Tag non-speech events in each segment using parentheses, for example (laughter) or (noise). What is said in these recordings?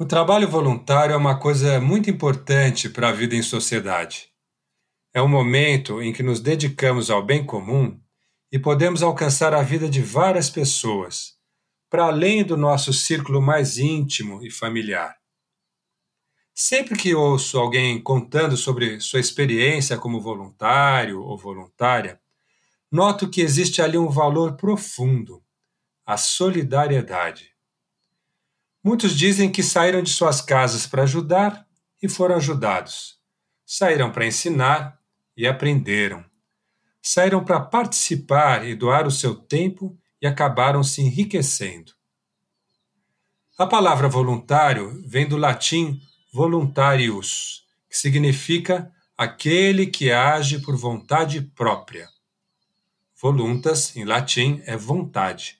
O trabalho voluntário é uma coisa muito importante para a vida em sociedade. É um momento em que nos dedicamos ao bem comum e podemos alcançar a vida de várias pessoas, para além do nosso círculo mais íntimo e familiar. Sempre que ouço alguém contando sobre sua experiência como voluntário ou voluntária, noto que existe ali um valor profundo, a solidariedade. Muitos dizem que saíram de suas casas para ajudar e foram ajudados. Saíram para ensinar e aprenderam. Saíram para participar e doar o seu tempo e acabaram se enriquecendo. A palavra voluntário vem do latim voluntarius, que significa aquele que age por vontade própria. Voluntas, em latim, é vontade.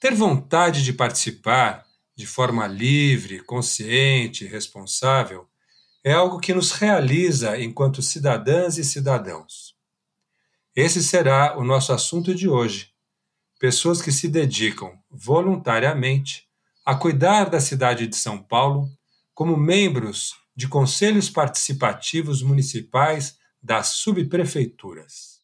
Ter vontade de participar de forma livre, consciente responsável é algo que nos realiza enquanto cidadãs e cidadãos. Esse será o nosso assunto de hoje. Pessoas que se dedicam voluntariamente a cuidar da cidade de São Paulo como membros de conselhos participativos municipais das subprefeituras.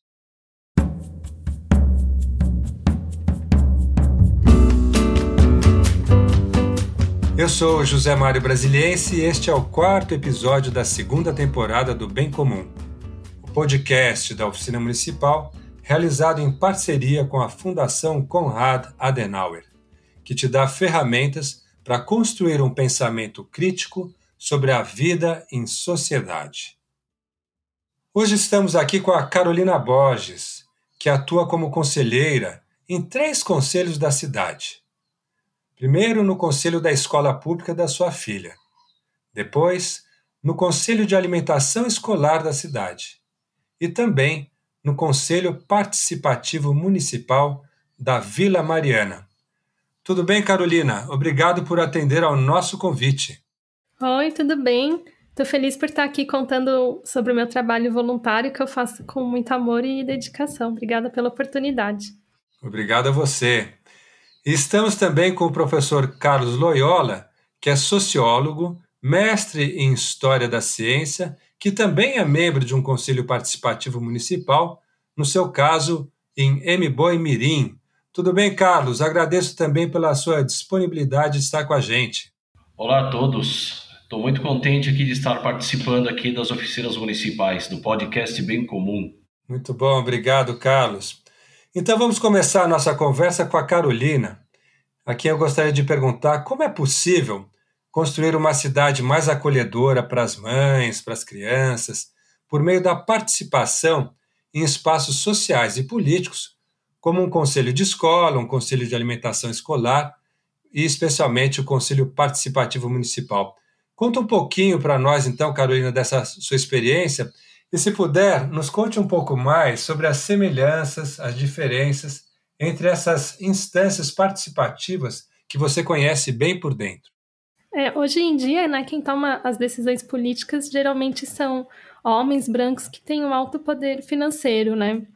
Eu sou José Mário Brasiliense e este é o quarto episódio da segunda temporada do Bem Comum, o podcast da Oficina Municipal realizado em parceria com a Fundação Konrad Adenauer, que te dá ferramentas para construir um pensamento crítico sobre a vida em sociedade. Hoje estamos aqui com a Carolina Borges, que atua como conselheira em três conselhos da cidade Primeiro, no conselho da escola pública da sua filha. Depois, no conselho de alimentação escolar da cidade. E também no conselho participativo municipal da Vila Mariana. Tudo bem, Carolina? Obrigado por atender ao nosso convite. Oi, tudo bem? Estou feliz por estar aqui contando sobre o meu trabalho voluntário que eu faço com muito amor e dedicação. Obrigada pela oportunidade. Obrigado a você. Estamos também com o professor Carlos Loyola, que é sociólogo, mestre em História da Ciência, que também é membro de um conselho participativo municipal, no seu caso, em Mboi Mirim. Tudo bem, Carlos? Agradeço também pela sua disponibilidade de estar com a gente. Olá a todos. Estou muito contente aqui de estar participando aqui das oficinas municipais do podcast Bem Comum. Muito bom, obrigado, Carlos. Então vamos começar a nossa conversa com a Carolina. Aqui eu gostaria de perguntar como é possível construir uma cidade mais acolhedora para as mães, para as crianças, por meio da participação em espaços sociais e políticos, como um conselho de escola, um conselho de alimentação escolar e especialmente o conselho participativo municipal. Conta um pouquinho para nós, então, Carolina, dessa sua experiência e, se puder, nos conte um pouco mais sobre as semelhanças, as diferenças entre essas instâncias participativas que você conhece bem por dentro. É, hoje em dia, né, quem toma as decisões políticas geralmente são homens brancos que têm um alto poder financeiro, né?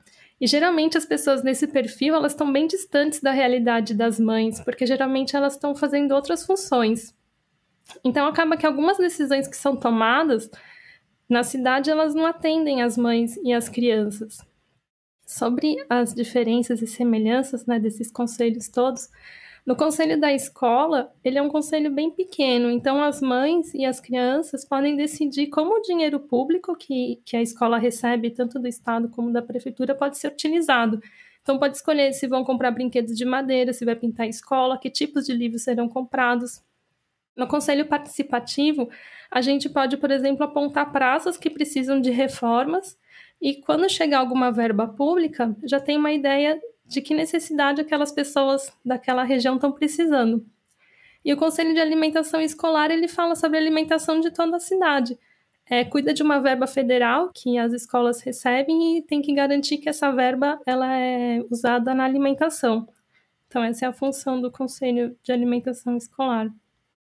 E geralmente as pessoas nesse perfil, elas estão bem distantes da realidade das mães, porque geralmente elas estão fazendo outras funções. Então acaba que algumas decisões que são tomadas na cidade, elas não atendem as mães e as crianças. Sobre as diferenças e semelhanças né, desses conselhos todos, no conselho da escola, ele é um conselho bem pequeno, então as mães e as crianças podem decidir como o dinheiro público que, que a escola recebe, tanto do Estado como da prefeitura, pode ser utilizado. Então, pode escolher se vão comprar brinquedos de madeira, se vai pintar a escola, que tipos de livros serão comprados. No conselho participativo, a gente pode, por exemplo, apontar praças que precisam de reformas e quando chegar alguma verba pública, já tem uma ideia de que necessidade aquelas pessoas daquela região estão precisando. E o Conselho de Alimentação Escolar ele fala sobre a alimentação de toda a cidade. É, cuida de uma verba federal que as escolas recebem e tem que garantir que essa verba ela é usada na alimentação. Então essa é a função do Conselho de Alimentação Escolar.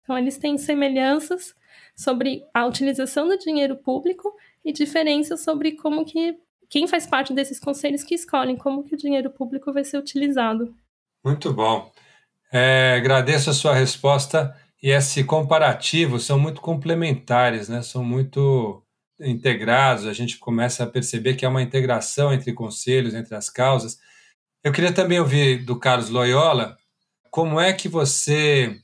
Então, eles têm semelhanças sobre a utilização do dinheiro público e diferenças sobre como que quem faz parte desses conselhos que escolhem como que o dinheiro público vai ser utilizado. Muito bom. É, agradeço a sua resposta e esse comparativo são muito complementares, né? São muito integrados. A gente começa a perceber que há uma integração entre conselhos, entre as causas. Eu queria também ouvir do Carlos Loyola como é que você,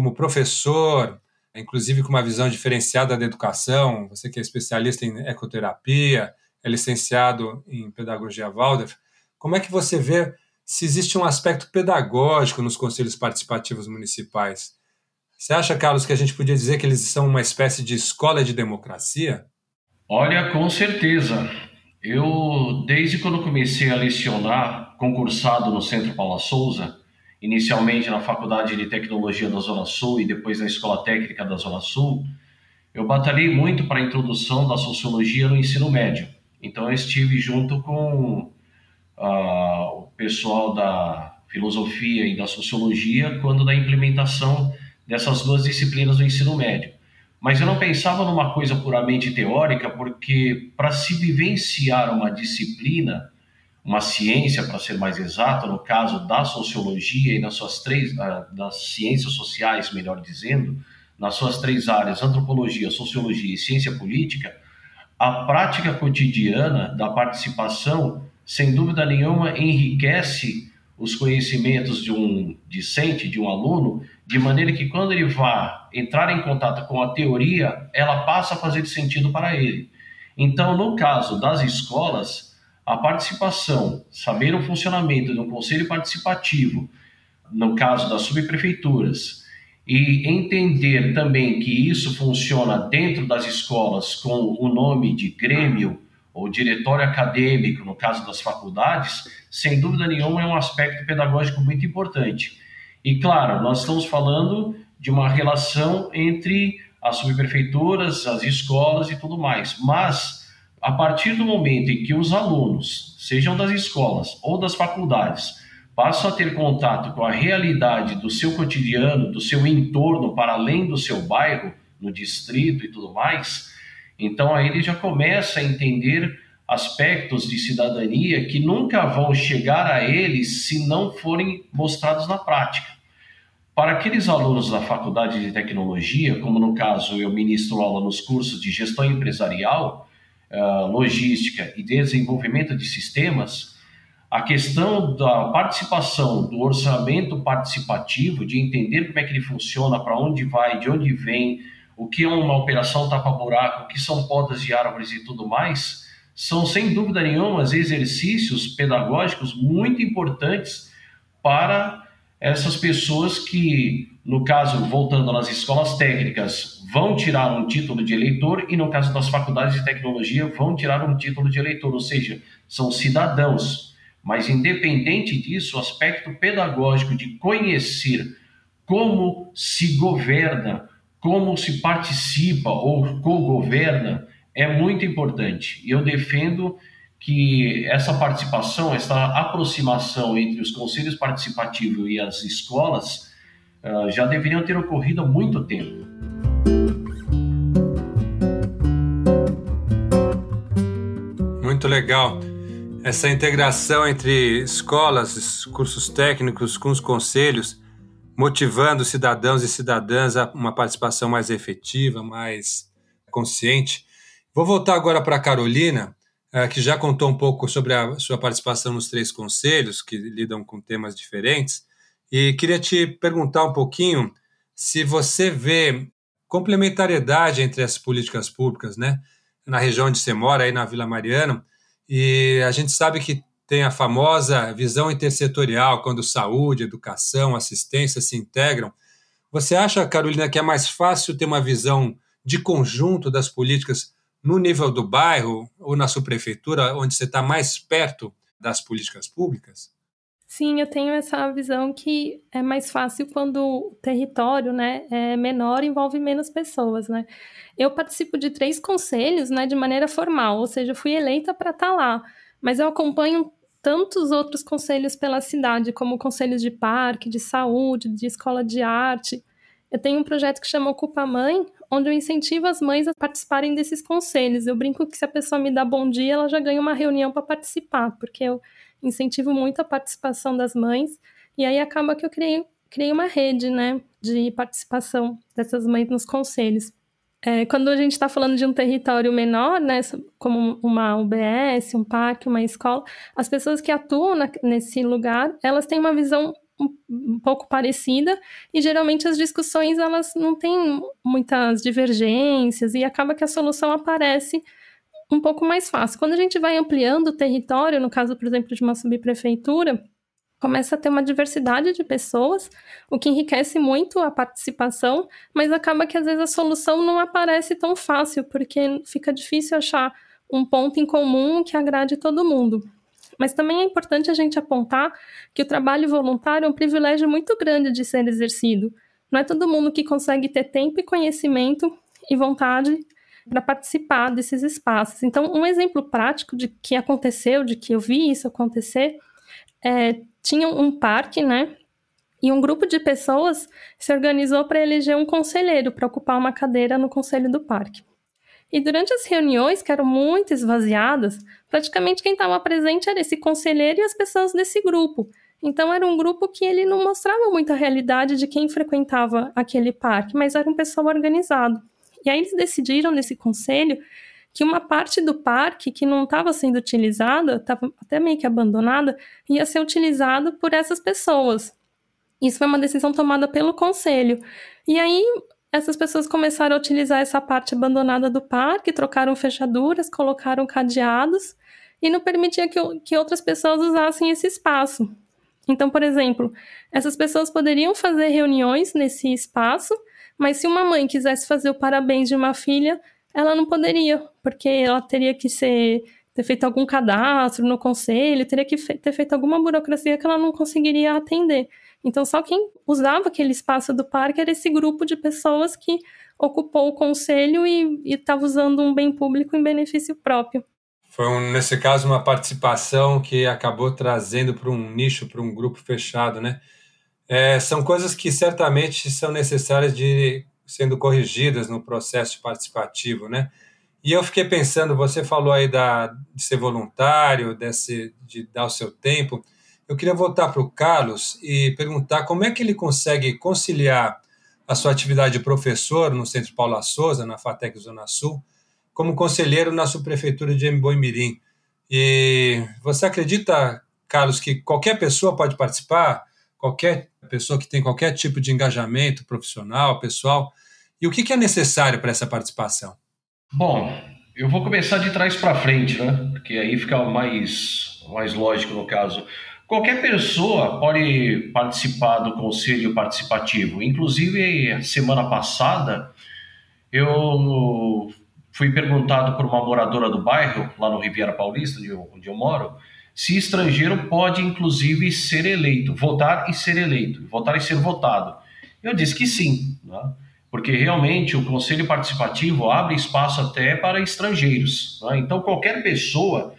como professor, inclusive com uma visão diferenciada da educação, você que é especialista em ecoterapia, é licenciado em pedagogia Waldorf, como é que você vê se existe um aspecto pedagógico nos conselhos participativos municipais? Você acha, Carlos, que a gente podia dizer que eles são uma espécie de escola de democracia? Olha, com certeza. Eu, desde quando comecei a lecionar, concursado no Centro Paula Souza, inicialmente na Faculdade de Tecnologia da Zona Sul e depois na Escola Técnica da Zona Sul, eu batalhei muito para a introdução da sociologia no ensino médio. Então, eu estive junto com uh, o pessoal da filosofia e da sociologia quando da implementação dessas duas disciplinas do ensino médio. Mas eu não pensava numa coisa puramente teórica, porque para se vivenciar uma disciplina, uma ciência, para ser mais exato, no caso da sociologia e nas suas três, ah, das ciências sociais, melhor dizendo, nas suas três áreas, antropologia, sociologia e ciência política, a prática cotidiana da participação, sem dúvida nenhuma, enriquece os conhecimentos de um discente, de um aluno, de maneira que quando ele vá entrar em contato com a teoria, ela passa a fazer sentido para ele. Então, no caso das escolas, a participação, saber o funcionamento um conselho participativo, no caso das subprefeituras, e entender também que isso funciona dentro das escolas com o nome de grêmio ou diretório acadêmico, no caso das faculdades, sem dúvida nenhuma é um aspecto pedagógico muito importante. E claro, nós estamos falando de uma relação entre as subprefeituras, as escolas e tudo mais, mas a partir do momento em que os alunos, sejam das escolas ou das faculdades, passam a ter contato com a realidade do seu cotidiano, do seu entorno, para além do seu bairro, no distrito e tudo mais, então aí ele já começa a entender aspectos de cidadania que nunca vão chegar a ele se não forem mostrados na prática. Para aqueles alunos da faculdade de tecnologia, como no caso eu ministro aula nos cursos de gestão empresarial, eh, logística e desenvolvimento de sistemas, a questão da participação, do orçamento participativo, de entender como é que ele funciona, para onde vai, de onde vem, o que é uma operação tapa-buraco, o que são podas de árvores e tudo mais, são sem dúvida nenhuma exercícios pedagógicos muito importantes para essas pessoas que, no caso, voltando nas escolas técnicas, vão tirar um título de eleitor e, no caso das faculdades de tecnologia, vão tirar um título de eleitor, ou seja, são cidadãos mas, independente disso, o aspecto pedagógico de conhecer como se governa, como se participa ou co-governa, é muito importante. E eu defendo que essa participação, essa aproximação entre os conselhos participativos e as escolas uh, já deveriam ter ocorrido há muito tempo. Muito legal essa integração entre escolas, cursos técnicos com os conselhos, motivando cidadãos e cidadãs a uma participação mais efetiva, mais consciente. Vou voltar agora para a Carolina, que já contou um pouco sobre a sua participação nos três conselhos, que lidam com temas diferentes, e queria te perguntar um pouquinho se você vê complementariedade entre as políticas públicas, né? Na região onde você mora, aí na Vila Mariana, e a gente sabe que tem a famosa visão intersetorial, quando saúde, educação, assistência se integram. Você acha, Carolina, que é mais fácil ter uma visão de conjunto das políticas no nível do bairro ou na sua prefeitura, onde você está mais perto das políticas públicas? Sim, eu tenho essa visão que é mais fácil quando o território né, é menor envolve menos pessoas. Né? Eu participo de três conselhos né, de maneira formal, ou seja, fui eleita para estar tá lá, mas eu acompanho tantos outros conselhos pela cidade, como conselhos de parque, de saúde, de escola de arte. Eu tenho um projeto que chama Ocupa Mãe, onde eu incentivo as mães a participarem desses conselhos. Eu brinco que se a pessoa me dá bom dia, ela já ganha uma reunião para participar, porque eu incentivo muito a participação das mães, e aí acaba que eu criei criei uma rede, né, de participação dessas mães nos conselhos. É, quando a gente está falando de um território menor, né, como uma UBS, um parque, uma escola, as pessoas que atuam na, nesse lugar, elas têm uma visão um, um, pouco parecida e geralmente as discussões elas não têm muitas divergências e acaba que a solução aparece um pouco mais fácil. Quando a gente vai ampliando o território, no caso, por exemplo, de uma subprefeitura, começa a ter uma diversidade de pessoas, o que enriquece muito a participação, mas acaba que às vezes a solução não aparece tão fácil, porque fica difícil achar um ponto em comum que agrade todo mundo. Mas também é importante a gente apontar que o trabalho voluntário é um privilégio muito grande de ser exercido. Não é todo mundo que consegue ter tempo e conhecimento e vontade para participar desses espaços. Então, um exemplo prático de que aconteceu, de que eu vi isso acontecer, é, tinha um parque, né? E um grupo de pessoas se organizou para eleger um conselheiro para ocupar uma cadeira no conselho do parque. E durante as reuniões, que eram muito esvaziadas, praticamente quem estava presente era esse conselheiro e as pessoas desse grupo. Então era um grupo que ele não mostrava muita realidade de quem frequentava aquele parque, mas era um pessoal organizado. E aí eles decidiram nesse conselho que uma parte do parque que não estava sendo utilizada, estava até meio que abandonada, ia ser utilizado por essas pessoas. Isso foi uma decisão tomada pelo conselho. E aí essas pessoas começaram a utilizar essa parte abandonada do parque, trocaram fechaduras, colocaram cadeados e não permitia que, que outras pessoas usassem esse espaço. Então, por exemplo, essas pessoas poderiam fazer reuniões nesse espaço, mas se uma mãe quisesse fazer o parabéns de uma filha, ela não poderia, porque ela teria que ser ter feito algum cadastro no conselho, teria que fe ter feito alguma burocracia que ela não conseguiria atender. Então, só quem usava aquele espaço do parque era esse grupo de pessoas que ocupou o conselho e estava usando um bem público em benefício próprio. Foi, um, nesse caso, uma participação que acabou trazendo para um nicho, para um grupo fechado, né? É, são coisas que certamente são necessárias de sendo corrigidas no processo participativo, né? E eu fiquei pensando, você falou aí da, de ser voluntário, desse, de dar o seu tempo. Eu queria voltar para o Carlos e perguntar como é que ele consegue conciliar a sua atividade de professor no Centro Paula Souza, na FATEC Zona Sul, como conselheiro na subprefeitura de Emboimirim. E você acredita, Carlos, que qualquer pessoa pode participar? Qualquer pessoa que tem qualquer tipo de engajamento profissional, pessoal? E o que é necessário para essa participação? Bom, eu vou começar de trás para frente, né? Porque aí fica mais, mais lógico no caso. Qualquer pessoa pode participar do conselho participativo. Inclusive, semana passada, eu fui perguntado por uma moradora do bairro, lá no Riviera Paulista, onde eu moro, se estrangeiro pode, inclusive, ser eleito, votar e ser eleito, votar e ser votado. Eu disse que sim, né? porque realmente o conselho participativo abre espaço até para estrangeiros. Né? Então, qualquer pessoa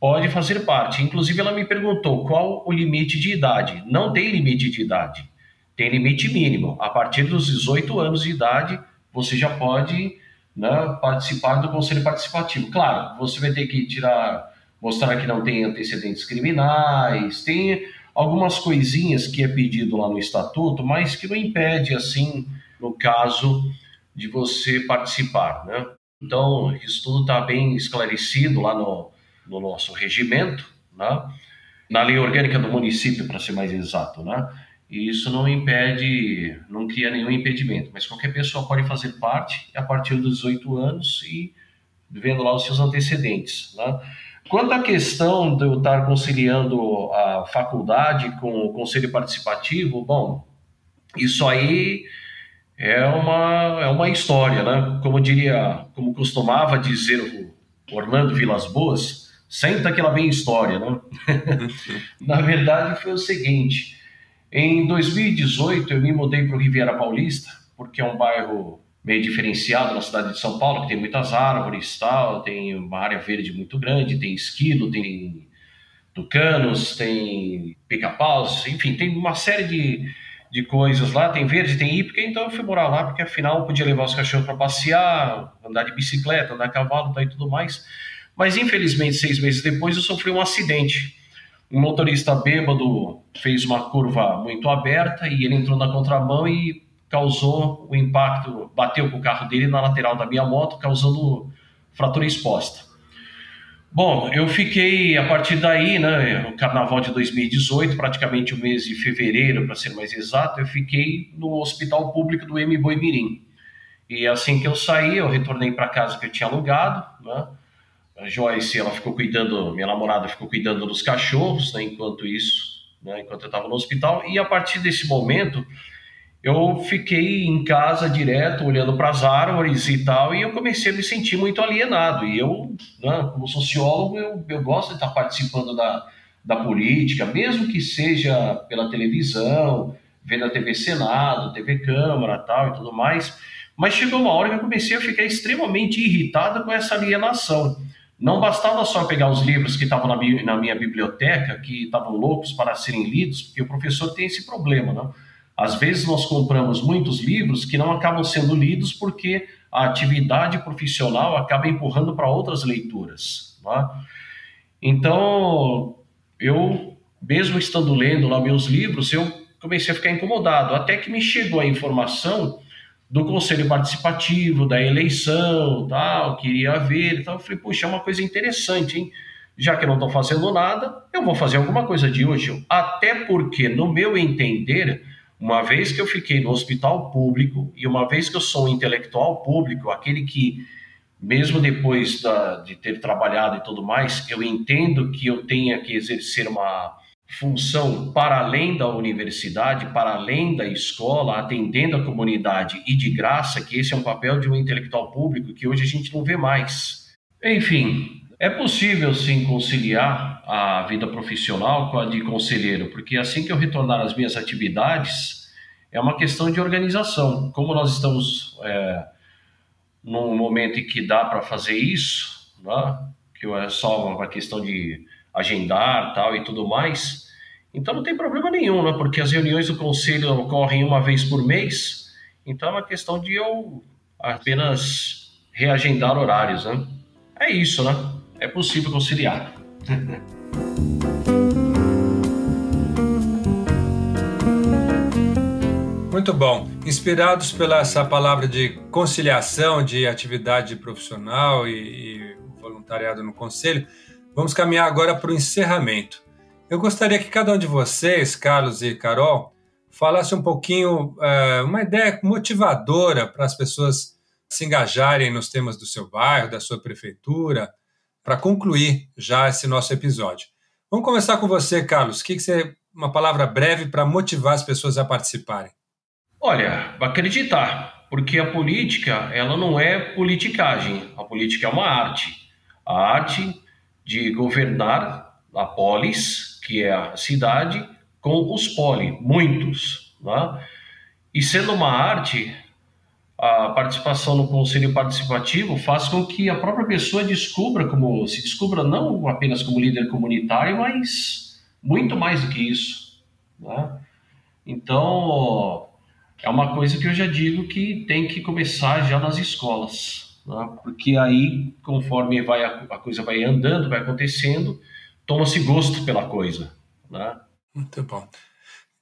pode fazer parte. Inclusive, ela me perguntou qual o limite de idade. Não tem limite de idade, tem limite mínimo. A partir dos 18 anos de idade, você já pode né, participar do conselho participativo. Claro, você vai ter que tirar, mostrar que não tem antecedentes criminais, tem algumas coisinhas que é pedido lá no estatuto, mas que não impede, assim, no caso de você participar, né? Então, isso tudo está bem esclarecido lá no, no nosso regimento, né? na lei orgânica do município, para ser mais exato, né? E isso não impede, não cria nenhum impedimento, mas qualquer pessoa pode fazer parte a partir dos 18 anos e vendo lá os seus antecedentes, né? Quanto à questão de eu estar conciliando a faculdade com o conselho participativo, bom, isso aí é uma, é uma história, né? Como diria, como costumava dizer o Orlando Vilas Boas, Senta que lá vem história, né? (laughs) Na verdade, foi o seguinte: em 2018 eu me mudei para o Riviera Paulista, porque é um bairro meio diferenciado na cidade de São Paulo, que tem muitas árvores, tal, tem uma área verde muito grande, tem esquilo, tem tucanos, tem pica-paus, enfim, tem uma série de, de coisas lá, tem verde, tem hípica, então eu fui morar lá, porque afinal eu podia levar os cachorros para passear, andar de bicicleta, andar a cavalo tá, e tudo mais. Mas infelizmente, seis meses depois, eu sofri um acidente. um motorista bêbado fez uma curva muito aberta e ele entrou na contramão e causou o impacto, bateu com o carro dele na lateral da minha moto, causando fratura exposta. Bom, eu fiquei a partir daí, né, no carnaval de 2018, praticamente o mês de fevereiro, para ser mais exato, eu fiquei no hospital público do M. Boimirim. E assim que eu saí, eu retornei para casa que eu tinha alugado, né? A Joyce, ela ficou cuidando, minha namorada ficou cuidando dos cachorros, né, enquanto isso, né, enquanto eu estava no hospital. E a partir desse momento, eu fiquei em casa direto, olhando para as árvores e tal, e eu comecei a me sentir muito alienado. E eu, né, como sociólogo, eu, eu gosto de estar participando da, da política, mesmo que seja pela televisão, vendo a TV Senado, TV Câmara tal e tudo mais. Mas chegou uma hora que eu comecei a ficar extremamente irritado com essa alienação. Não bastava só pegar os livros que estavam na, na minha biblioteca, que estavam loucos para serem lidos, porque o professor tem esse problema, né? Às vezes nós compramos muitos livros que não acabam sendo lidos porque a atividade profissional acaba empurrando para outras leituras. Tá? Então, eu, mesmo estando lendo lá meus livros, eu comecei a ficar incomodado, até que me chegou a informação do conselho participativo, da eleição, tal, queria ver, então eu falei, puxa, é uma coisa interessante, hein? Já que não estou fazendo nada, eu vou fazer alguma coisa de útil. Até porque, no meu entender, uma vez que eu fiquei no hospital público e uma vez que eu sou um intelectual público, aquele que, mesmo depois da, de ter trabalhado e tudo mais, eu entendo que eu tenha que exercer uma função para além da universidade, para além da escola, atendendo a comunidade e de graça, que esse é um papel de um intelectual público que hoje a gente não vê mais. Enfim, é possível sim conciliar a vida profissional com a de conselheiro, porque assim que eu retornar às minhas atividades, é uma questão de organização. Como nós estamos é, num momento em que dá para fazer isso, né? que é só uma questão de agendar tal e tudo mais, então não tem problema nenhum, né? porque as reuniões do conselho ocorrem uma vez por mês, então é uma questão de eu apenas reagendar horários. Né? É isso, né? É possível conciliar. (laughs) Muito bom. Inspirados pela essa palavra de conciliação de atividade profissional e, e voluntariado no conselho, vamos caminhar agora para o encerramento. Eu gostaria que cada um de vocês, Carlos e Carol, falasse um pouquinho, uh, uma ideia motivadora para as pessoas se engajarem nos temas do seu bairro, da sua prefeitura, para concluir já esse nosso episódio. Vamos começar com você, Carlos. O que, que você, uma palavra breve para motivar as pessoas a participarem? Olha, acreditar, porque a política ela não é politicagem. A política é uma arte, a arte de governar a polis, que é a cidade, com os poli, muitos, né? E sendo uma arte, a participação no conselho participativo faz com que a própria pessoa descubra como se descubra não apenas como líder comunitário, mas muito mais do que isso. Né? Então é uma coisa que eu já digo que tem que começar já nas escolas, né? porque aí conforme vai a, a, coisa vai andando, vai acontecendo, toma-se gosto pela coisa. Né? Muito bom.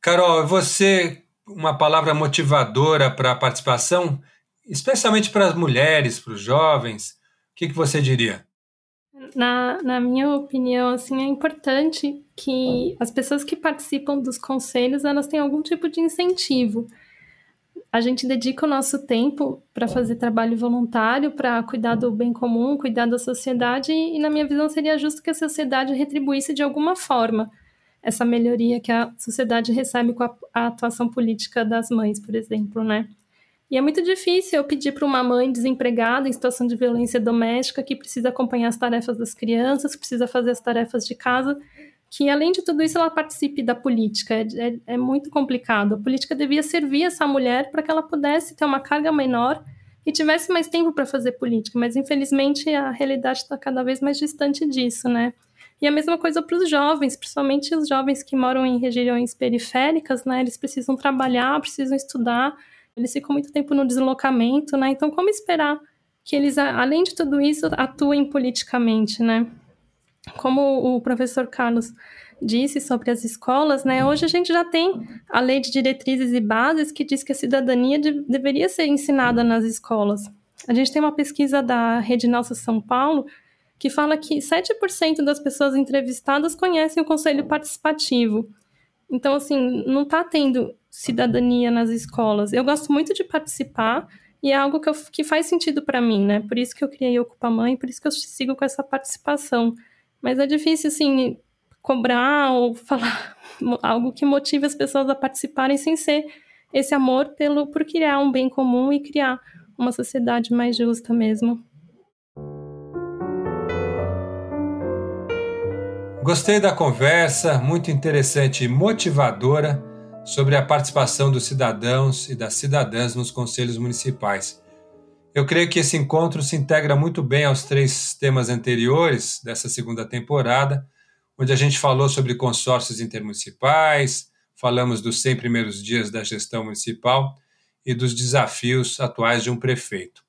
Carol, você uma palavra motivadora para a participação, especialmente para as mulheres, para os jovens? O que, que você diria? Na, na minha opinião, assim, é importante que as pessoas que participam dos conselhos elas tenham algum tipo de incentivo. A gente dedica o nosso tempo para fazer trabalho voluntário, para cuidar do bem comum, cuidar da sociedade, e na minha visão seria justo que a sociedade retribuísse de alguma forma essa melhoria que a sociedade recebe com a, a atuação política das mães, por exemplo, né? E é muito difícil eu pedir para uma mãe desempregada em situação de violência doméstica que precisa acompanhar as tarefas das crianças, que precisa fazer as tarefas de casa, que além de tudo isso ela participe da política. É, é, é muito complicado. A política devia servir essa mulher para que ela pudesse ter uma carga menor e tivesse mais tempo para fazer política, mas infelizmente a realidade está cada vez mais distante disso, né? E a mesma coisa para os jovens, principalmente os jovens que moram em regiões periféricas, né? Eles precisam trabalhar, precisam estudar, eles ficam muito tempo no deslocamento, né? Então, como esperar que eles, além de tudo isso, atuem politicamente, né? Como o professor Carlos disse sobre as escolas, né? Hoje a gente já tem a lei de diretrizes e bases que diz que a cidadania de, deveria ser ensinada nas escolas. A gente tem uma pesquisa da Rede Nossa São Paulo que fala que 7% das pessoas entrevistadas conhecem o conselho participativo. Então, assim, não está tendo cidadania nas escolas. Eu gosto muito de participar e é algo que, eu, que faz sentido para mim, né? Por isso que eu criei Ocupa Mãe, por isso que eu sigo com essa participação. Mas é difícil, assim, cobrar ou falar (laughs) algo que motive as pessoas a participarem sem ser esse amor pelo por criar um bem comum e criar uma sociedade mais justa mesmo. Gostei da conversa, muito interessante e motivadora sobre a participação dos cidadãos e das cidadãs nos conselhos municipais. Eu creio que esse encontro se integra muito bem aos três temas anteriores dessa segunda temporada, onde a gente falou sobre consórcios intermunicipais, falamos dos 100 primeiros dias da gestão municipal e dos desafios atuais de um prefeito.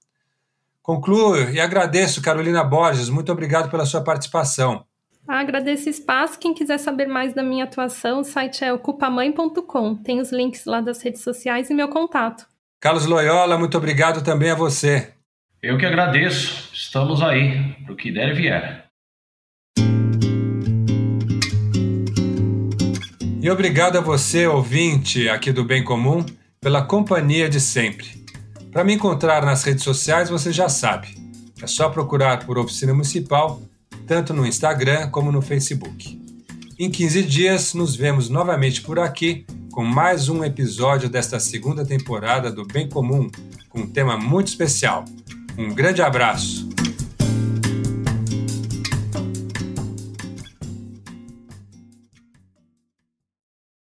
Concluo e agradeço, Carolina Borges, muito obrigado pela sua participação. Agradeço o espaço. Quem quiser saber mais da minha atuação, o site é ocupamãe.com. Tem os links lá das redes sociais e meu contato. Carlos Loyola, muito obrigado também a você. Eu que agradeço. Estamos aí, para o que der e vier. E obrigado a você, ouvinte aqui do Bem Comum, pela companhia de sempre. Para me encontrar nas redes sociais, você já sabe. É só procurar por Oficina Municipal tanto no Instagram como no Facebook. Em 15 dias, nos vemos novamente por aqui com mais um episódio desta segunda temporada do Bem Comum, com um tema muito especial. Um grande abraço!